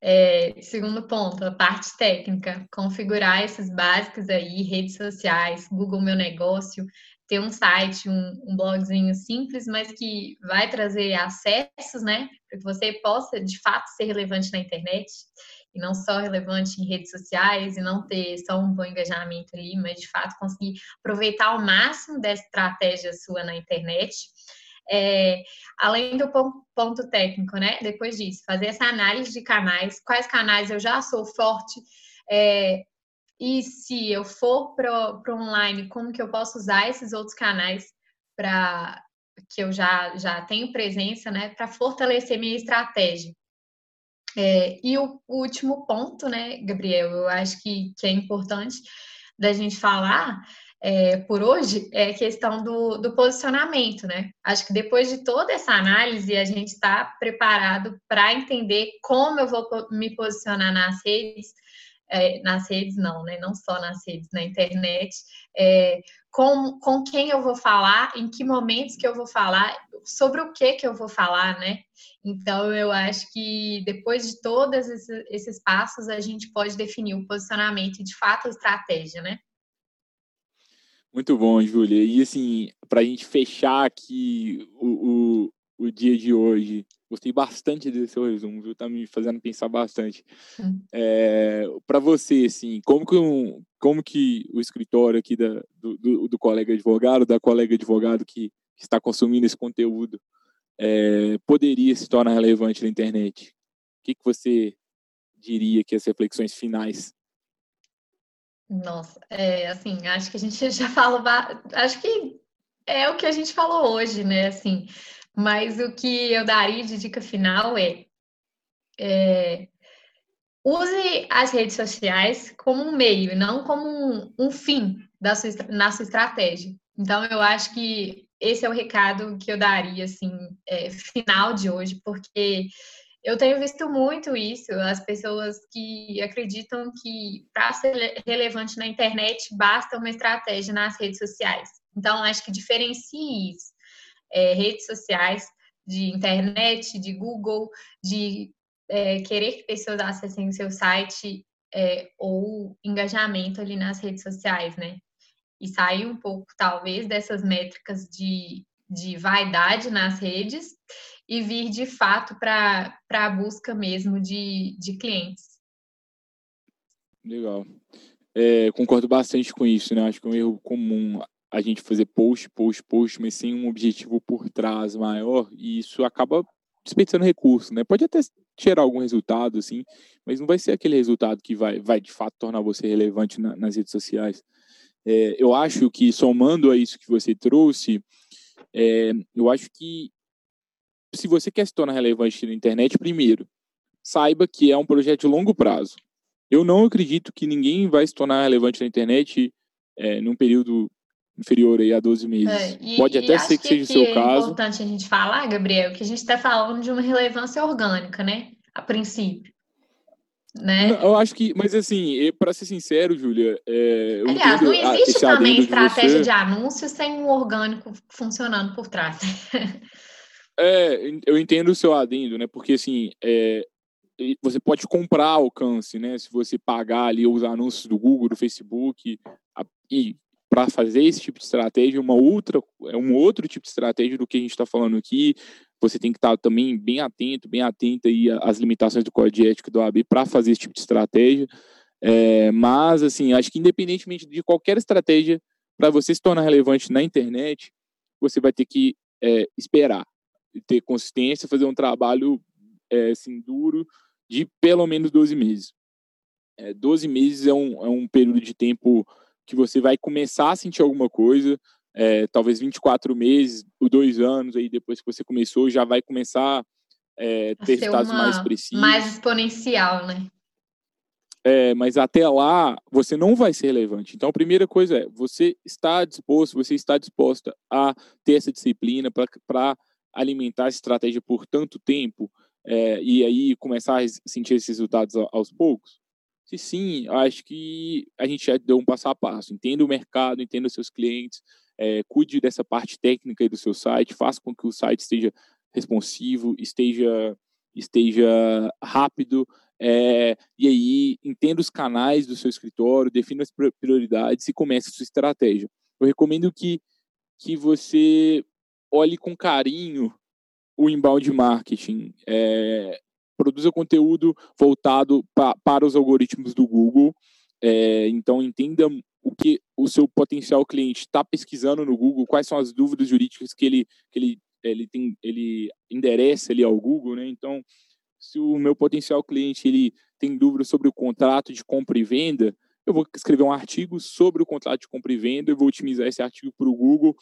É, segundo ponto, a parte técnica, configurar esses básicos aí, redes sociais, Google Meu Negócio, ter um site, um, um blogzinho simples, mas que vai trazer acessos, né, para que você possa de fato ser relevante na internet e não só relevante em redes sociais e não ter só um bom engajamento ali, mas de fato conseguir aproveitar ao máximo dessa estratégia sua na internet. É, além do ponto técnico, né? Depois disso, fazer essa análise de canais, quais canais eu já sou forte, é, e se eu for para o online, como que eu posso usar esses outros canais para que eu já, já tenho presença, né? Para fortalecer minha estratégia. É, e o, o, último ponto, né, Gabriel, eu acho que, que é importante da gente falar é, por hoje é a questão do, do, posicionamento, né? Acho que depois de toda essa análise, a gente está preparado para entender como eu vou me posicionar nas redes, é, nas redes, não, né? Não só nas redes, na internet, é, com, com quem eu vou falar, em que momentos que eu vou falar, sobre o que que eu vou falar, né? Então, eu acho que depois de todos esses, esses passos, a gente pode definir o posicionamento e, de fato, a estratégia, né? Muito bom, Júlia. E assim, para a gente fechar aqui o, o, o, dia de hoje, gostei bastante desse seu resumo, viu? Tá me fazendo pensar bastante. Hum. É, para você, assim, como que, um, como que o escritório aqui da, do, do, do colega advogado, da colega advogado que está consumindo esse conteúdo, é, poderia se tornar relevante na internet? O que, que você diria que as reflexões finais nossa, é, assim, acho que a gente <laughs> já falou, acho que é o que a gente falou hoje, né? Assim, mas o que eu daria de dica final é, é use as redes sociais como um meio, não como um, um fim da sua, na sua estratégia. Então, eu acho que esse é o recado que eu daria, assim, é, final de hoje, porque eu tenho visto muito isso, as pessoas que acreditam que para ser relevante na internet basta uma estratégia nas redes sociais. Então, acho que diferencie isso. É, redes sociais, de internet, de Google, de é, querer que pessoas acessem o seu site é, ou engajamento ali nas redes sociais, né? E sair um pouco, talvez, dessas métricas de, de vaidade nas redes e vir de fato para a busca mesmo de, de clientes. Legal. É, concordo bastante com isso, né? Acho que é um erro comum a gente fazer post, post, post, mas sem um objetivo por trás maior, e isso acaba desperdiçando recurso, né? Pode até gerar algum resultado, assim, mas não vai ser aquele resultado que vai, vai de fato tornar você relevante na, nas redes sociais. É, eu acho que, somando a isso que você trouxe, é, eu acho que se você quer se tornar relevante na internet, primeiro, saiba que é um projeto de longo prazo. Eu não acredito que ninguém vai se tornar relevante na internet é, num período inferior aí a 12 meses. É, e, Pode até ser que, que seja o seu é caso. É importante a gente falar, Gabriel, que a gente está falando de uma relevância orgânica, né? A princípio. Né? Eu acho que, mas assim, para ser sincero, Júlia. É, Aliás, não existe também estratégia de, de anúncio sem um orgânico funcionando por trás. <laughs> É, eu entendo o seu adendo, né? Porque assim, é, você pode comprar alcance, né? Se você pagar ali os anúncios do Google, do Facebook, a, e para fazer esse tipo de estratégia, uma outra, é um outro tipo de estratégia do que a gente está falando aqui. Você tem que estar também bem atento, bem atenta aí às limitações do código de ética do AB para fazer esse tipo de estratégia. É, mas, assim, acho que independentemente de qualquer estratégia, para você se tornar relevante na internet, você vai ter que é, esperar ter consistência, fazer um trabalho é, assim, duro de pelo menos 12 meses. É, 12 meses é um, é um período de tempo que você vai começar a sentir alguma coisa, é, talvez 24 meses, ou dois anos, aí depois que você começou, já vai começar é, a ter resultados mais precisos. Mais exponencial, né? É, mas até lá você não vai ser relevante. Então, a primeira coisa é você está disposto, você está disposta a ter essa disciplina para alimentar essa estratégia por tanto tempo é, e aí começar a sentir esses resultados aos poucos? Se sim, acho que a gente já deu um passo a passo. Entenda o mercado, entenda os seus clientes, é, cuide dessa parte técnica do seu site, faça com que o site esteja responsivo, esteja, esteja rápido, é, e aí entenda os canais do seu escritório, defina as prioridades e comece a sua estratégia. Eu recomendo que, que você olhe com carinho o inbound marketing. É, produza conteúdo voltado pra, para os algoritmos do Google. É, então, entenda o que o seu potencial cliente está pesquisando no Google, quais são as dúvidas jurídicas que ele, que ele, ele, tem, ele endereça ali ao Google. Né? Então, se o meu potencial cliente ele tem dúvidas sobre o contrato de compra e venda, eu vou escrever um artigo sobre o contrato de compra e venda, eu vou otimizar esse artigo para o Google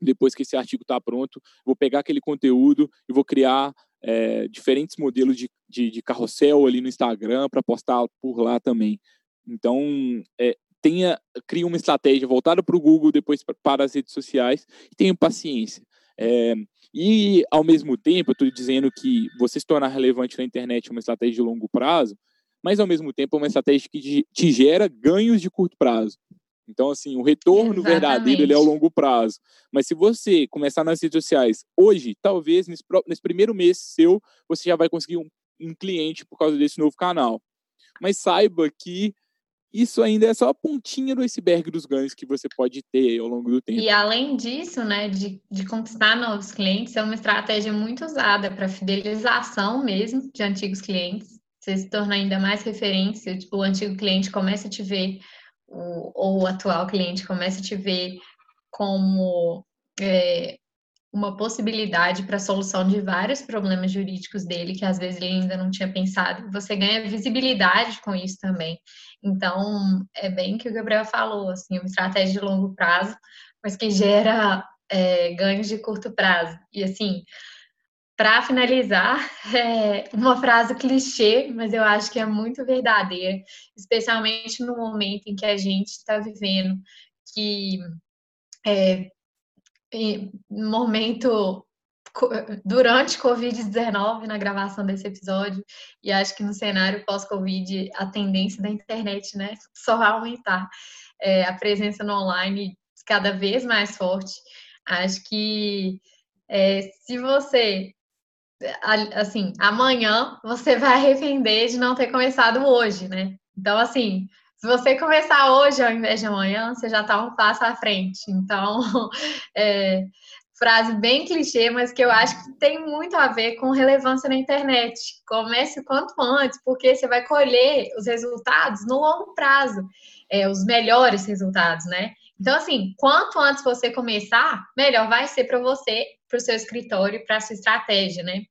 depois que esse artigo está pronto, vou pegar aquele conteúdo e vou criar é, diferentes modelos de, de, de, carrossel ali no Instagram para postar por lá também. Então, é, tenha, crie uma estratégia voltada para o Google, depois para as redes sociais, e tenha paciência. É, e, ao mesmo tempo, eu estou dizendo que você se tornar relevante na internet é uma estratégia de longo prazo, mas ao mesmo tempo é uma estratégia que te gera ganhos de curto prazo. Então, assim, o retorno Exatamente. verdadeiro ele é ao longo prazo. Mas se você começar nas redes sociais hoje, talvez nesse, nesse primeiro mês seu, você já vai conseguir um, um cliente por causa desse novo canal. Mas saiba que isso ainda é só a pontinha do iceberg dos ganhos que você pode ter ao longo do tempo. E além disso, né, de, de conquistar novos clientes, é uma estratégia muito usada para fidelização mesmo de antigos clientes. Você se torna ainda mais referência, tipo, o antigo cliente começa a te ver o, ou o atual cliente começa a te ver como é, uma possibilidade para a solução de vários problemas jurídicos dele, que às vezes ele ainda não tinha pensado, você ganha visibilidade com isso também. Então, é bem que o Gabriel falou, assim, uma estratégia de longo prazo, mas que gera é, ganhos de curto prazo. E assim, para finalizar, <laughs> é uma frase clichê, mas eu acho que é muito verdadeira, especialmente no momento em que a gente está vivendo, que é, momento durante Covid-19, na gravação desse episódio, e acho que no cenário pós-Covid, a tendência da internet né, só vai aumentar. É, a presença no online cada vez mais forte. Acho que é, se você assim, amanhã você vai arrepender de não ter começado hoje, né? Então, assim, se você começar hoje ao invés de amanhã, você já está um passo à frente. Então, <laughs> é, frase bem clichê, mas que eu acho que tem muito a ver com relevância na internet. Comece o quanto antes, porque você vai colher os resultados no longo prazo, é, os melhores resultados, né? Então, assim, quanto antes você começar, melhor vai ser para você, para o seu escritório, para a sua estratégia, né?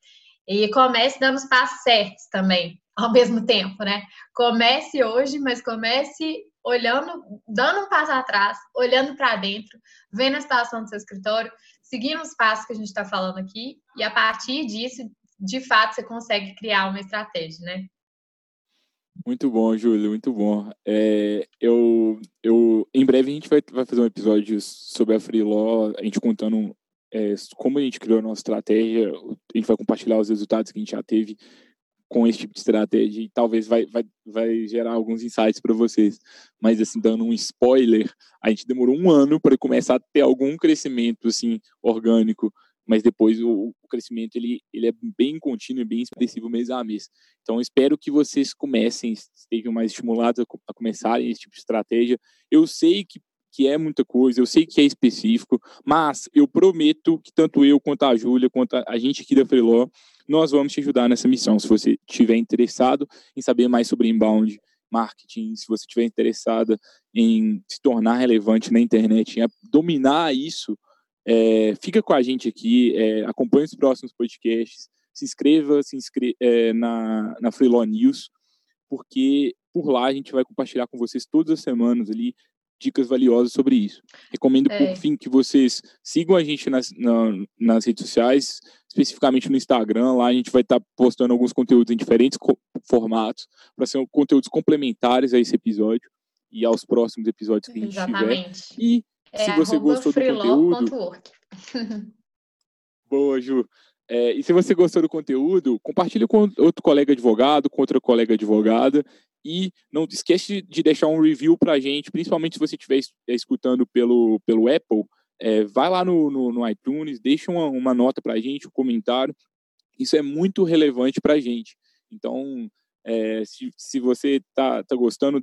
E comece dando os passos certos também, ao mesmo tempo, né? Comece hoje, mas comece olhando, dando um passo atrás, olhando para dentro, vendo a situação do seu escritório, seguindo os passos que a gente está falando aqui, e a partir disso, de fato, você consegue criar uma estratégia, né? Muito bom, Júlio, muito bom. É, eu, eu, em breve a gente vai, vai fazer um episódio sobre a Freeló, a gente contando é, como a gente criou a nossa estratégia, a gente vai compartilhar os resultados que a gente já teve com esse tipo de estratégia e talvez vai, vai, vai gerar alguns insights para vocês. Mas, assim, dando um spoiler, a gente demorou um ano para começar a ter algum crescimento, assim, orgânico mas depois o, o, crescimento ele, ele é bem contínuo e bem expressivo mês a mês. Então, espero que vocês comecem, estejam mais estimulados a, a começarem esse tipo de estratégia. Eu sei que, que é muita coisa, eu sei que é específico, mas eu prometo que tanto eu quanto a Júlia, quanto a, gente aqui da Freeló, nós vamos te ajudar nessa missão. Se você estiver interessado em saber mais sobre inbound, marketing, se você estiver interessada em se tornar relevante na internet, em dominar isso, é, fica com a gente aqui, é, acompanhe os próximos podcasts, se inscreva se inscreva, é, na, na Freelaw News, porque por lá a gente vai compartilhar com vocês todas as semanas ali dicas valiosas sobre isso. Recomendo, por é. fim, que vocês sigam a gente nas, na, nas redes sociais, especificamente no Instagram. Lá a gente vai estar tá postando alguns conteúdos em diferentes formatos, para ser conteúdos complementares a esse episódio e aos próximos episódios que a gente tiver. E é, se você gostou do conteúdo. <laughs> Boa, Ju. É, e se você gostou do conteúdo, compartilhe com outro colega advogado, com outra colega advogada. E não esquece de deixar um review para a gente, principalmente se você estiver é, escutando pelo, pelo Apple. É, vai lá no, no, no, iTunes, deixa uma, uma nota para a gente, um comentário. Isso é muito relevante para a gente. Então, é, se, se você está tá gostando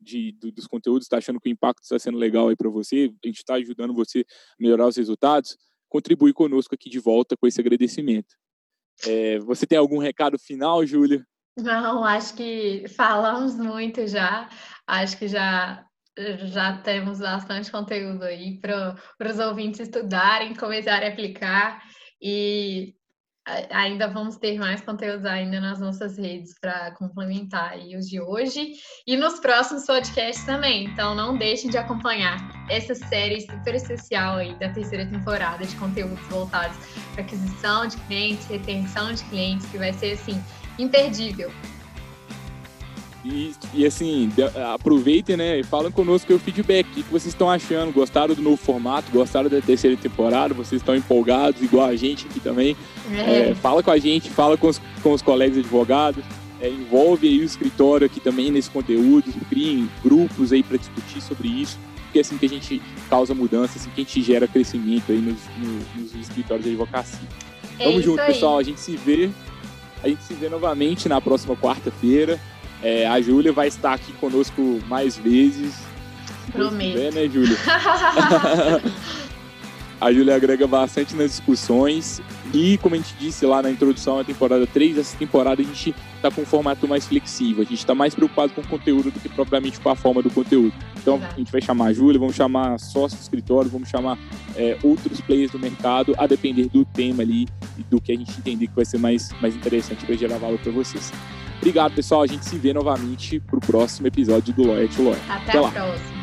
de, do, dos conteúdos, está achando que o impacto está sendo legal aí para você, a gente está ajudando você a melhorar os resultados, contribui conosco aqui de volta com esse agradecimento. É, você tem algum recado final, Júlia? Não, acho que falamos muito já. Acho que já já temos bastante conteúdo aí para os ouvintes estudarem, começarem a aplicar e ainda vamos ter mais conteúdos ainda nas nossas redes para complementar os de hoje e nos próximos podcasts também. Então não deixem de acompanhar essa série super especial aí da terceira temporada de conteúdos voltados para aquisição de clientes, retenção de clientes, que vai ser assim imperdível. E, e assim, aproveitem, né? E falem conosco o feedback. O que vocês estão achando? Gostaram do novo formato? Gostaram da terceira temporada? Vocês estão empolgados, igual a gente aqui também? É. É, fala com a gente, fala com os, com os colegas advogados. é, envolve aí o escritório aqui também nesse conteúdo, criem grupos aí para discutir sobre isso, porque é assim que a gente causa mudança, assim que a gente gera crescimento aí nos, nos, nos escritórios de advocacia. É Tamo junto, aí. pessoal. A gente se vê. A gente se vê novamente na próxima quarta-feira. É, a Júlia vai estar aqui conosco mais vezes. Prometo. Quiser, né, Júlia? <laughs> A Júlia agrega bastante nas discussões. E, como a gente disse lá na introdução da temporada 3, essa temporada a gente está com um formato mais flexível. A gente está mais preocupado com o conteúdo do que propriamente com a forma do conteúdo. Então, a gente vai chamar a Júlia, vamos chamar sócios do escritório, vamos chamar é, outros players do mercado, a depender do tema ali e do que a gente entender que vai ser mais, mais interessante para gerar valor para vocês. Obrigado, pessoal. A gente se vê novamente para o próximo episódio do Lawyer to Lawyer. Até, Até a lá. próxima.